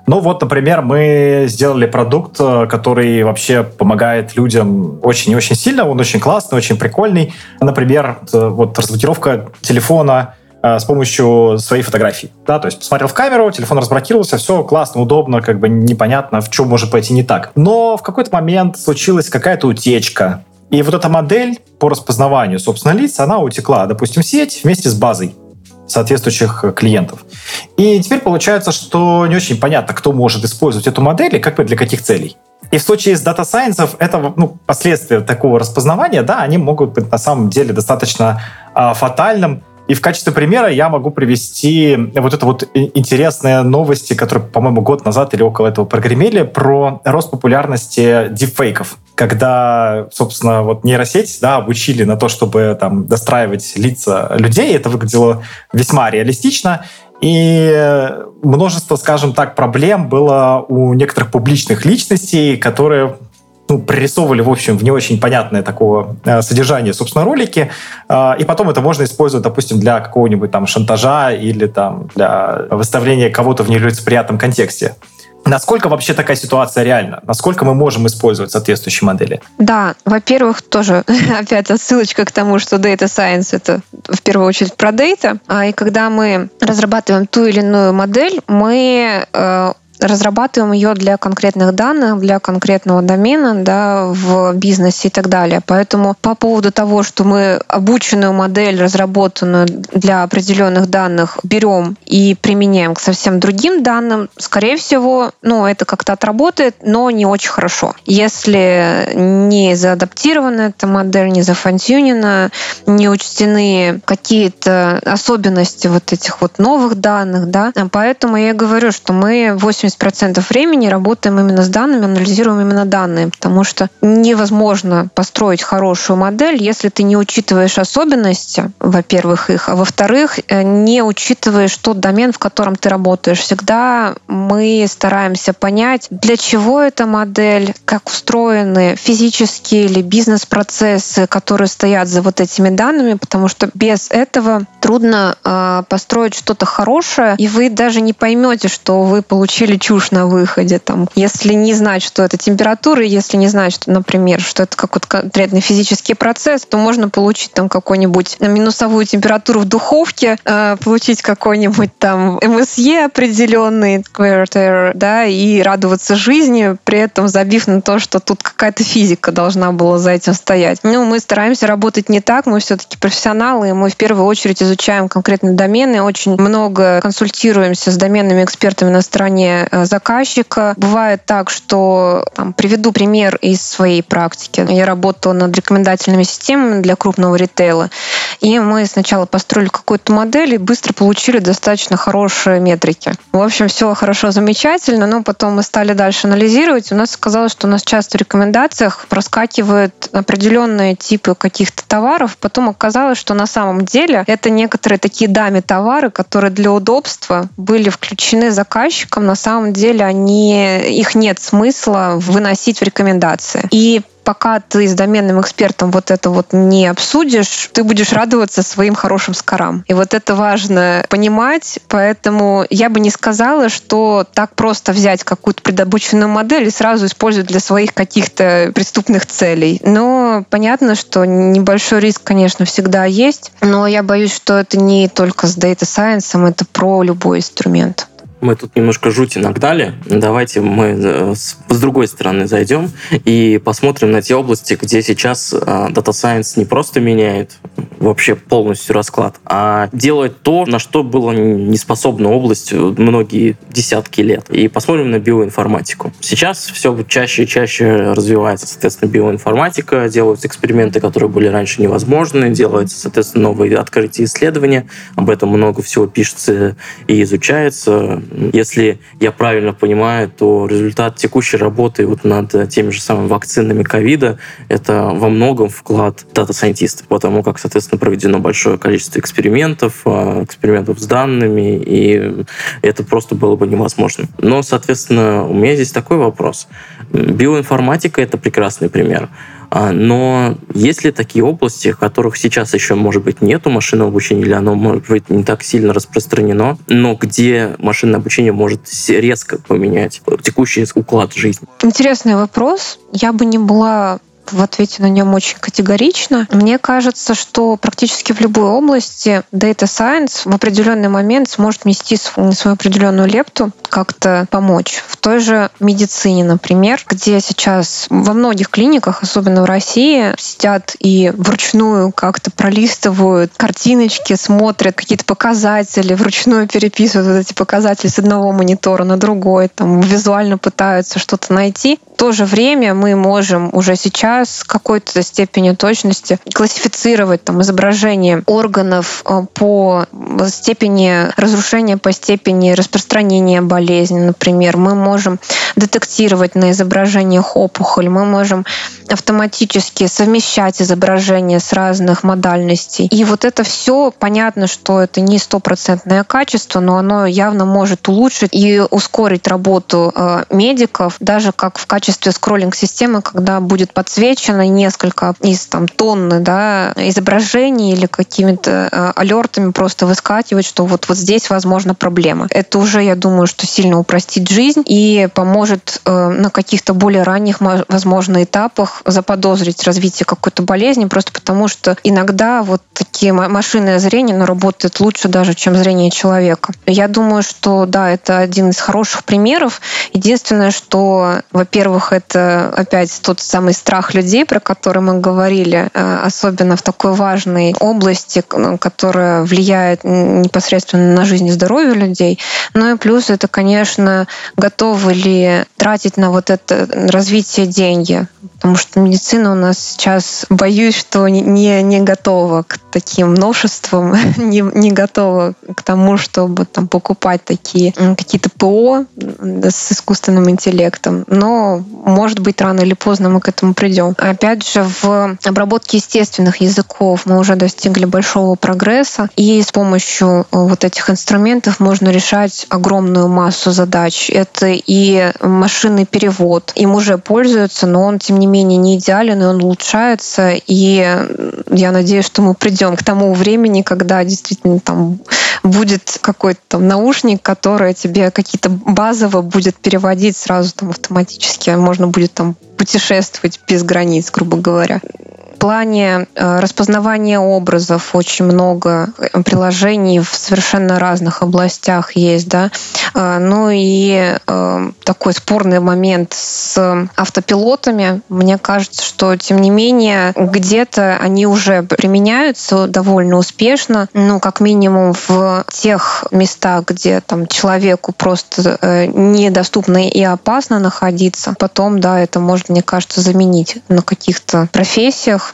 Ну вот, например, мы сделали продукт, э, который вообще помогает людям очень и очень сильно. Он очень классный, очень прикольный. Например, э, вот разблокировка телефона э, с помощью своей фотографии. Да, то есть посмотрел в камеру, телефон разблокировался, все классно, удобно, как бы непонятно, в чем может пойти не так. Но в какой-то момент случилась какая-то утечка. И вот эта модель по распознаванию, собственно, лиц, она утекла, допустим, сеть вместе с базой соответствующих клиентов. И теперь получается, что не очень понятно, кто может использовать эту модель и как бы для каких целей. И в случае с дата Science это ну, последствия такого распознавания, да, они могут быть на самом деле достаточно э, фатальным. И в качестве примера я могу привести вот это вот интересные новости, которые, по-моему, год назад или около этого прогремели, про рост популярности дипфейков когда, собственно, вот нейросеть да, обучили на то, чтобы там достраивать лица людей, это выглядело весьма реалистично. И множество, скажем так, проблем было у некоторых публичных личностей, которые ну, прорисовывали, в общем, в не очень понятное такого э, содержания, собственно, ролики, э, и потом это можно использовать, допустим, для какого-нибудь там шантажа или там для выставления кого-то в нелицеприятном контексте. Насколько вообще такая ситуация реальна? Насколько мы можем использовать соответствующие модели? Да, во-первых, тоже опять отсылочка к тому, что Data Science — это в первую очередь про data. А И когда мы разрабатываем ту или иную модель, мы э, разрабатываем ее для конкретных данных, для конкретного домена да, в бизнесе и так далее. Поэтому по поводу того, что мы обученную модель, разработанную для определенных данных, берем и применяем к совсем другим данным, скорее всего, ну, это как-то отработает, но не очень хорошо. Если не заадаптирована эта модель, не зафантюнена, не учтены какие-то особенности вот этих вот новых данных, да, поэтому я говорю, что мы 80 80% времени работаем именно с данными, анализируем именно данные, потому что невозможно построить хорошую модель, если ты не учитываешь особенности, во-первых, их, а во-вторых, э, не учитываешь тот домен, в котором ты работаешь. Всегда мы стараемся понять, для чего эта модель, как устроены физические или бизнес-процессы, которые стоят за вот этими данными, потому что без этого трудно э, построить что-то хорошее, и вы даже не поймете, что вы получили чушь на выходе. Там, если не знать, что это температура, если не знать, что, например, что это какой-то конкретный физический процесс, то можно получить там какую-нибудь минусовую температуру в духовке, э, получить какой-нибудь там МСЕ определенный, да, и радоваться жизни, при этом забив на то, что тут какая-то физика должна была за этим стоять. Ну, мы стараемся работать не так, мы все-таки профессионалы, мы в первую очередь изучаем конкретные домены, очень много консультируемся с доменными экспертами на стороне Э, заказчика. Бывает так, что там, приведу пример из своей практики. Я работала над рекомендательными системами для крупного ритейла, и мы сначала построили какую-то модель и быстро получили достаточно хорошие метрики. В общем, все хорошо, замечательно, но потом мы стали дальше анализировать. У нас оказалось, что у нас часто в рекомендациях проскакивают определенные типы каких-то товаров. Потом оказалось, что на самом деле это некоторые такие дами товары, которые для удобства были включены заказчиком на самом самом деле они, их нет смысла выносить в рекомендации. И пока ты с доменным экспертом вот это вот не обсудишь, ты будешь радоваться своим хорошим скорам. И вот это важно понимать, поэтому я бы не сказала, что так просто взять какую-то предобученную модель и сразу использовать для своих каких-то преступных целей. Но понятно, что небольшой риск, конечно, всегда есть, но я боюсь, что это не только с Data Science, это про любой инструмент. Мы тут немножко жути нагнали. Давайте мы э, с, другой стороны зайдем и посмотрим на те области, где сейчас э, Data Science не просто меняет вообще полностью расклад, а делает то, на что было не способна область многие десятки лет. И посмотрим на биоинформатику. Сейчас все чаще и чаще развивается, соответственно, биоинформатика, делаются эксперименты, которые были раньше невозможны, делаются, соответственно, новые открытия исследования, об этом много всего пишется и изучается. Если я правильно понимаю, то результат текущей работы вот над теми же самыми вакцинами ковида — это во многом вклад дата-сайентистов, потому как, соответственно, проведено большое количество экспериментов, а, экспериментов с данными, и это просто было бы невозможно. Но, соответственно, у меня здесь такой вопрос. Биоинформатика — это прекрасный пример. А, но есть ли такие области, в которых сейчас еще, может быть, нету машинного обучения, или оно, может быть, не так сильно распространено, но где машинное обучение может резко поменять текущий уклад жизни? Интересный вопрос. Я бы не была в ответе на нем очень категорично. Мне кажется, что практически в любой области Data Science в определенный момент сможет внести свою определенную лепту, как-то помочь. В той же медицине, например, где сейчас во многих клиниках, особенно в России, сидят и вручную как-то пролистывают картиночки, смотрят какие-то показатели, вручную переписывают вот эти показатели с одного монитора на другой, там визуально пытаются что-то найти. То же время мы можем уже сейчас с какой-то степенью точности классифицировать там, изображение органов э, по степени разрушения, по степени распространения болезни, например. Мы можем детектировать на изображениях опухоль, мы можем автоматически совмещать изображения с разных модальностей. И вот это все, понятно, что это не стопроцентное качество, но оно явно может улучшить и ускорить работу э, медиков, даже как в качестве качестве скроллинг-системы, когда будет подсвечено несколько из там, тонны да, изображений или какими-то э, алертами просто выскакивать, что вот, вот здесь, возможно, проблема. Это уже, я думаю, что сильно упростит жизнь и поможет э, на каких-то более ранних, возможно, этапах заподозрить развитие какой-то болезни, просто потому что иногда вот такие машинное зрение оно работает лучше даже, чем зрение человека. Я думаю, что да, это один из хороших примеров. Единственное, что, во-первых, во-первых, это опять тот самый страх людей, про который мы говорили, э, особенно в такой важной области, которая влияет непосредственно на жизнь и здоровье людей. Ну и плюс это, конечно, готовы ли тратить на вот это развитие деньги. Потому что медицина у нас сейчас, боюсь, что не, не готова к таким новшествам, не, не готова к тому, чтобы там покупать такие какие-то ПО с искусственным интеллектом. Но может быть, рано или поздно мы к этому придем. Опять же, в обработке естественных языков мы уже достигли большого прогресса, и с помощью э, вот этих инструментов можно решать огромную массу задач. Это и машинный перевод. Им уже пользуются, но он, тем не менее, не идеален, и он улучшается. И я надеюсь, что мы придем к тому времени, когда действительно там будет какой-то там наушник, который тебе какие-то базово будет переводить сразу там автоматически. Можно будет там путешествовать без границ, грубо говоря плане э, распознавания образов очень много приложений в совершенно разных областях есть, да. Э, ну и э, такой спорный момент с автопилотами. Мне кажется, что тем не менее где-то они уже применяются довольно успешно, ну как минимум в тех местах, где там человеку просто недоступно и опасно находиться. Потом, да, это можно, мне кажется, заменить на каких-то профессиях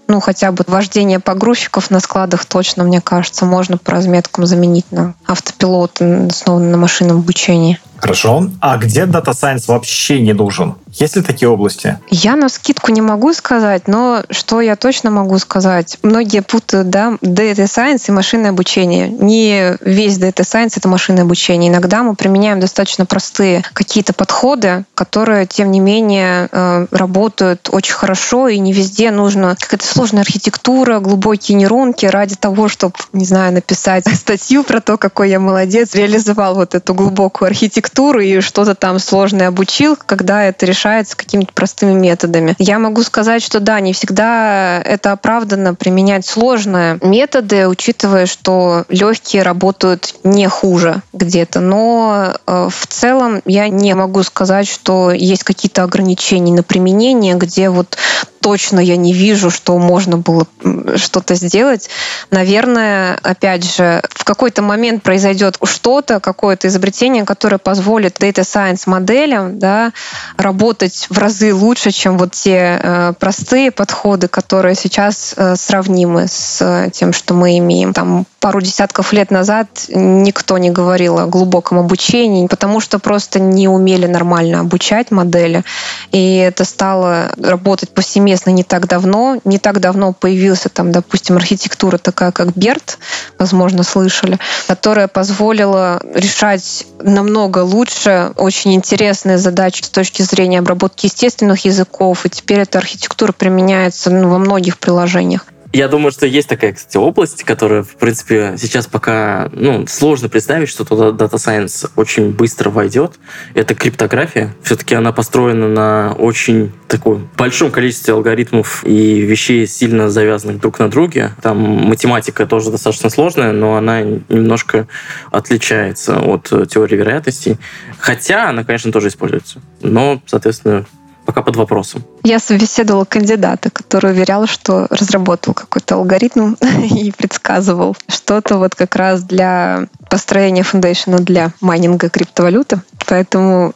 ну, хотя бы вождение погрузчиков на складах точно, мне кажется, можно по разметкам заменить на автопилот, основанный на машинном обучении. Хорошо. А где Data Science вообще не нужен? Есть ли такие области? Я на скидку не могу сказать, но что я точно могу сказать? Многие путают да, Data Science и машинное обучение. Не весь Data Science — это машинное обучение. Иногда мы применяем достаточно простые какие-то подходы, которые, тем не менее, э, работают очень хорошо, и не везде нужно... Как это сложная архитектура, глубокие нейронки ради того, чтобы, не знаю, написать статью про то, какой я молодец, реализовал вот эту глубокую архитектуру и что-то там сложное обучил, когда это решается какими-то простыми методами. Я могу сказать, что да, не всегда это оправданно применять сложные методы, учитывая, что легкие работают не хуже где-то. Но э, в целом я не могу сказать, что есть какие-то ограничения на применение, где вот точно я не вижу, что можно было что-то сделать. Наверное, опять же, в какой-то момент произойдет что-то, какое-то изобретение, которое позволит Data Science моделям да, работать в разы лучше, чем вот те э, простые подходы, которые сейчас э, сравнимы с э, тем, что мы имеем. Там пару десятков лет назад никто не говорил о глубоком обучении, потому что просто не умели нормально обучать модели. И это стало работать повсеместно не так давно. Не так давно появился там, допустим, архитектура такая, как BERT, возможно, слышали, которая позволила решать намного лучше очень интересные задачи с точки зрения обработки естественных языков. И теперь эта архитектура применяется ну, во многих приложениях. Я думаю, что есть такая, кстати, область, которая, в принципе, сейчас пока ну, сложно представить, что туда Data Science очень быстро войдет. Это криптография. Все-таки она построена на очень таком большом количестве алгоритмов и вещей, сильно завязанных друг на друге. Там математика тоже достаточно сложная, но она немножко отличается от теории вероятностей. Хотя она, конечно, тоже используется. Но, соответственно, пока под вопросом. Я собеседовала кандидата, который уверял, что разработал какой-то алгоритм и предсказывал что-то вот как раз для построения фундейшена для майнинга криптовалюты. Поэтому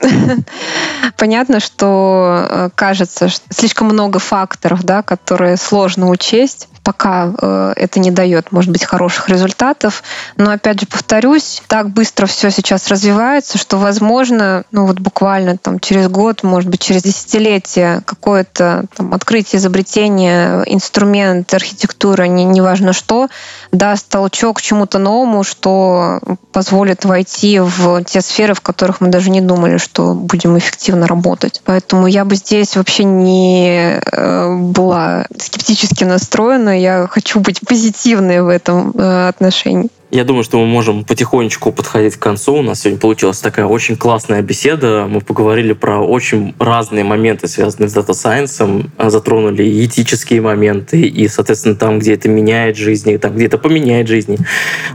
понятно, что э, кажется, что слишком много факторов, да, которые сложно учесть пока э, это не дает, может быть, хороших результатов. Но опять же повторюсь, так быстро все сейчас развивается, что возможно, ну вот буквально там через год, может быть, через десятилетие какое-то там открытие, изобретение, инструмент, архитектура, не, неважно что, даст толчок чему-то новому, что позволит войти в те сферы, в которых мы даже не думали, что будем эффективно работать. Поэтому я бы здесь вообще не э, была скептически настроена я хочу быть позитивной в этом э, отношении. Я думаю, что мы можем потихонечку подходить к концу. У нас сегодня получилась такая очень классная беседа. Мы поговорили про очень разные моменты, связанные с дата-сайенсом, затронули этические моменты и, соответственно, там, где это меняет жизни, там, где это поменяет жизни.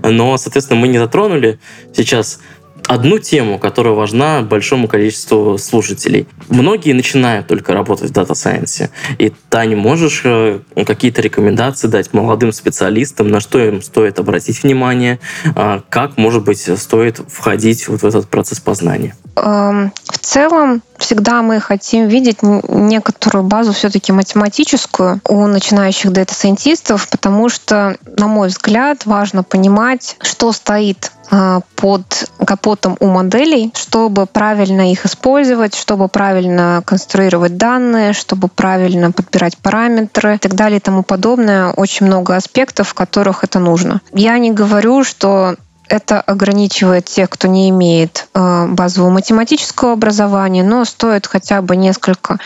Но, соответственно, мы не затронули сейчас одну тему, которая важна большому количеству слушателей. Многие начинают только работать в Science. И, Таня, можешь э, какие-то рекомендации дать молодым специалистам, на что им стоит обратить внимание, а, как, может быть, стоит входить вот в этот процесс познания? Эм, в целом, всегда мы хотим видеть некоторую базу все-таки математическую у начинающих дата-сайентистов, потому что, на мой взгляд, важно понимать, что стоит а, под капотом у моделей, чтобы правильно их использовать, чтобы правильно конструировать данные, чтобы правильно подбирать параметры и так далее и тому подобное. Очень много аспектов, в которых это нужно. Я не говорю, что это ограничивает тех, кто не имеет э, базового математического образования, но стоит хотя бы несколько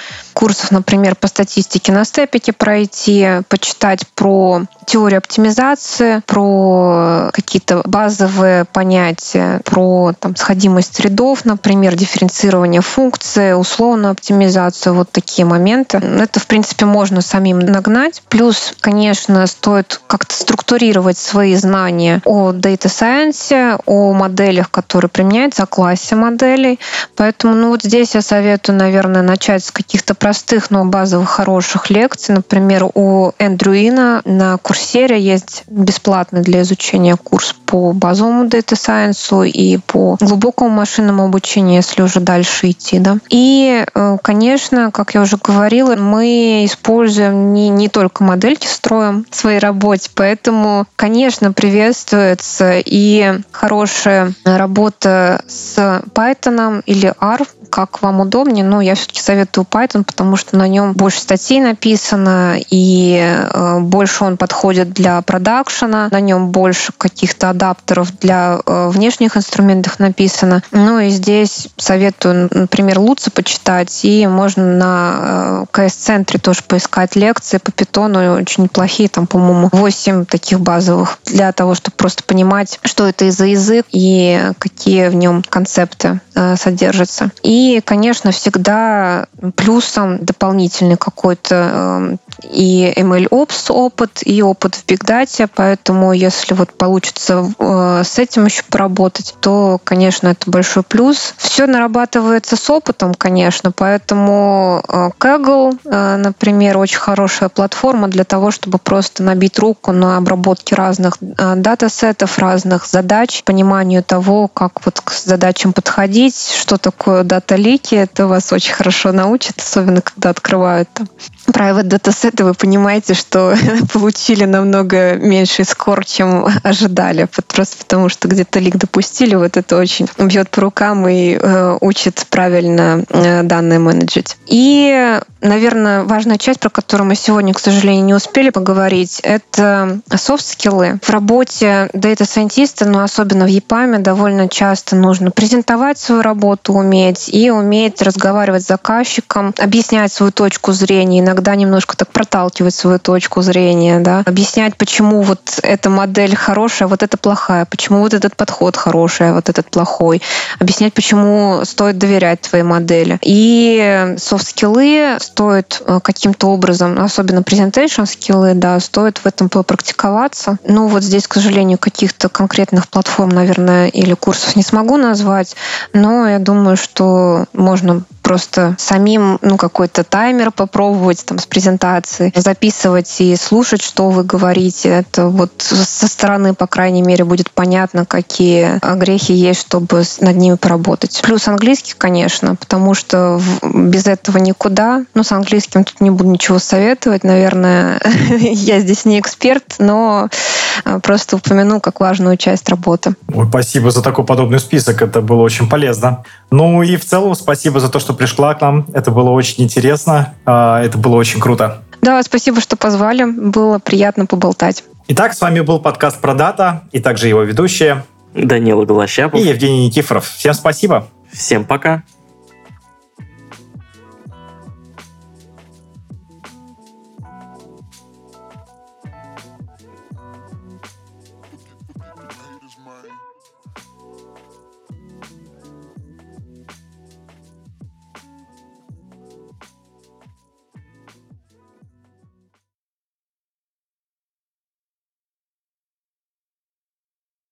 курсов, например, по статистике на степике пройти, почитать про теорию оптимизации, про какие-то базовые понятия, про там, сходимость рядов, например, дифференцирование функции, условную оптимизацию, вот такие моменты. Это, в принципе, можно самим нагнать. Плюс, конечно, стоит как-то структурировать свои знания о Data Science, о моделях, которые применяются, о классе моделей. Поэтому ну, вот здесь я советую, наверное, начать с каких-то простых, но базовых хороших лекций. Например, у Эндрю Ина на курсере есть бесплатный для изучения курс по базовому Data Science и по глубокому машинному обучению, если уже дальше идти. Да. И, э, конечно, как я уже говорила, мы используем не, не только модельки, строим в своей работе, поэтому, конечно, приветствуется и хорошая работа с Python или R, как вам удобнее, но я все-таки советую Python, потому что на нем больше статей написано, и э, больше он подходит для продакшена, на нем больше каких-то адаптеров для э, внешних инструментов написано. Ну и здесь советую, например, Луца почитать, и можно на КС-центре тоже поискать лекции по питону, очень неплохие, там, по-моему, 8 таких базовых для того, чтобы просто понимать, что это за язык и какие в нем концепты содержатся. И, конечно, всегда плюсом дополнительный какой-то э, и MLOps опыт, и опыт в Big Data, поэтому если вот получится э, с этим еще поработать, то, конечно, это большой плюс. Все нарабатывается с опытом, конечно, поэтому э, Kaggle, например, очень хорошая платформа для того, чтобы просто набить руку на обработке разных датасетов, разных задач, пониманию того, как вот к задачам подходить, что такое data leak и, это вас очень хорошо научит, особенно когда открывают там private датасеты, вы понимаете, что получили намного меньший score, чем ожидали. Просто потому, что где-то leak допустили, вот это очень бьет по рукам и э, учит правильно э, данные менеджить. И, наверное, важная часть, про которую мы сегодня, к сожалению, не успели поговорить, это софт-скиллы. В работе дата-сайентиста, но особенно в EPAM, довольно часто нужно презентовать свою работу, уметь и уметь разговаривать с заказчиком, объяснять свою точку зрения, иногда немножко так проталкивать свою точку зрения, да, объяснять, почему вот эта модель хорошая, вот эта плохая, почему вот этот подход хороший, а вот этот плохой, объяснять, почему стоит доверять твоей модели. И софт-скиллы стоит э, каким-то образом, особенно presentation скиллы, да, стоит в этом попрактиковаться. Ну, вот здесь, к сожалению, каких-то конкретных платформ, наверное, или курсов не смогу назвать, но я думаю, что можно просто самим ну, какой-то таймер попробовать там с презентацией, записывать и слушать, что вы говорите. Это вот со стороны, по крайней мере, будет понятно, какие грехи есть, чтобы над ними поработать. Плюс английский, конечно, потому что без этого никуда. Ну, с английским тут не буду ничего советовать, наверное. Я здесь не эксперт, но а, просто упомяну как важную часть работы. Ой, спасибо за такой подобный список, это было очень полезно. Ну и в целом спасибо за то, что пришла к нам. Это было очень интересно, а, это было очень круто. Да, спасибо, что позвали. Было приятно поболтать. Итак, с вами был подкаст про дата и также его ведущие Данила Голощапов и Евгений Никифоров. Всем спасибо. Всем пока.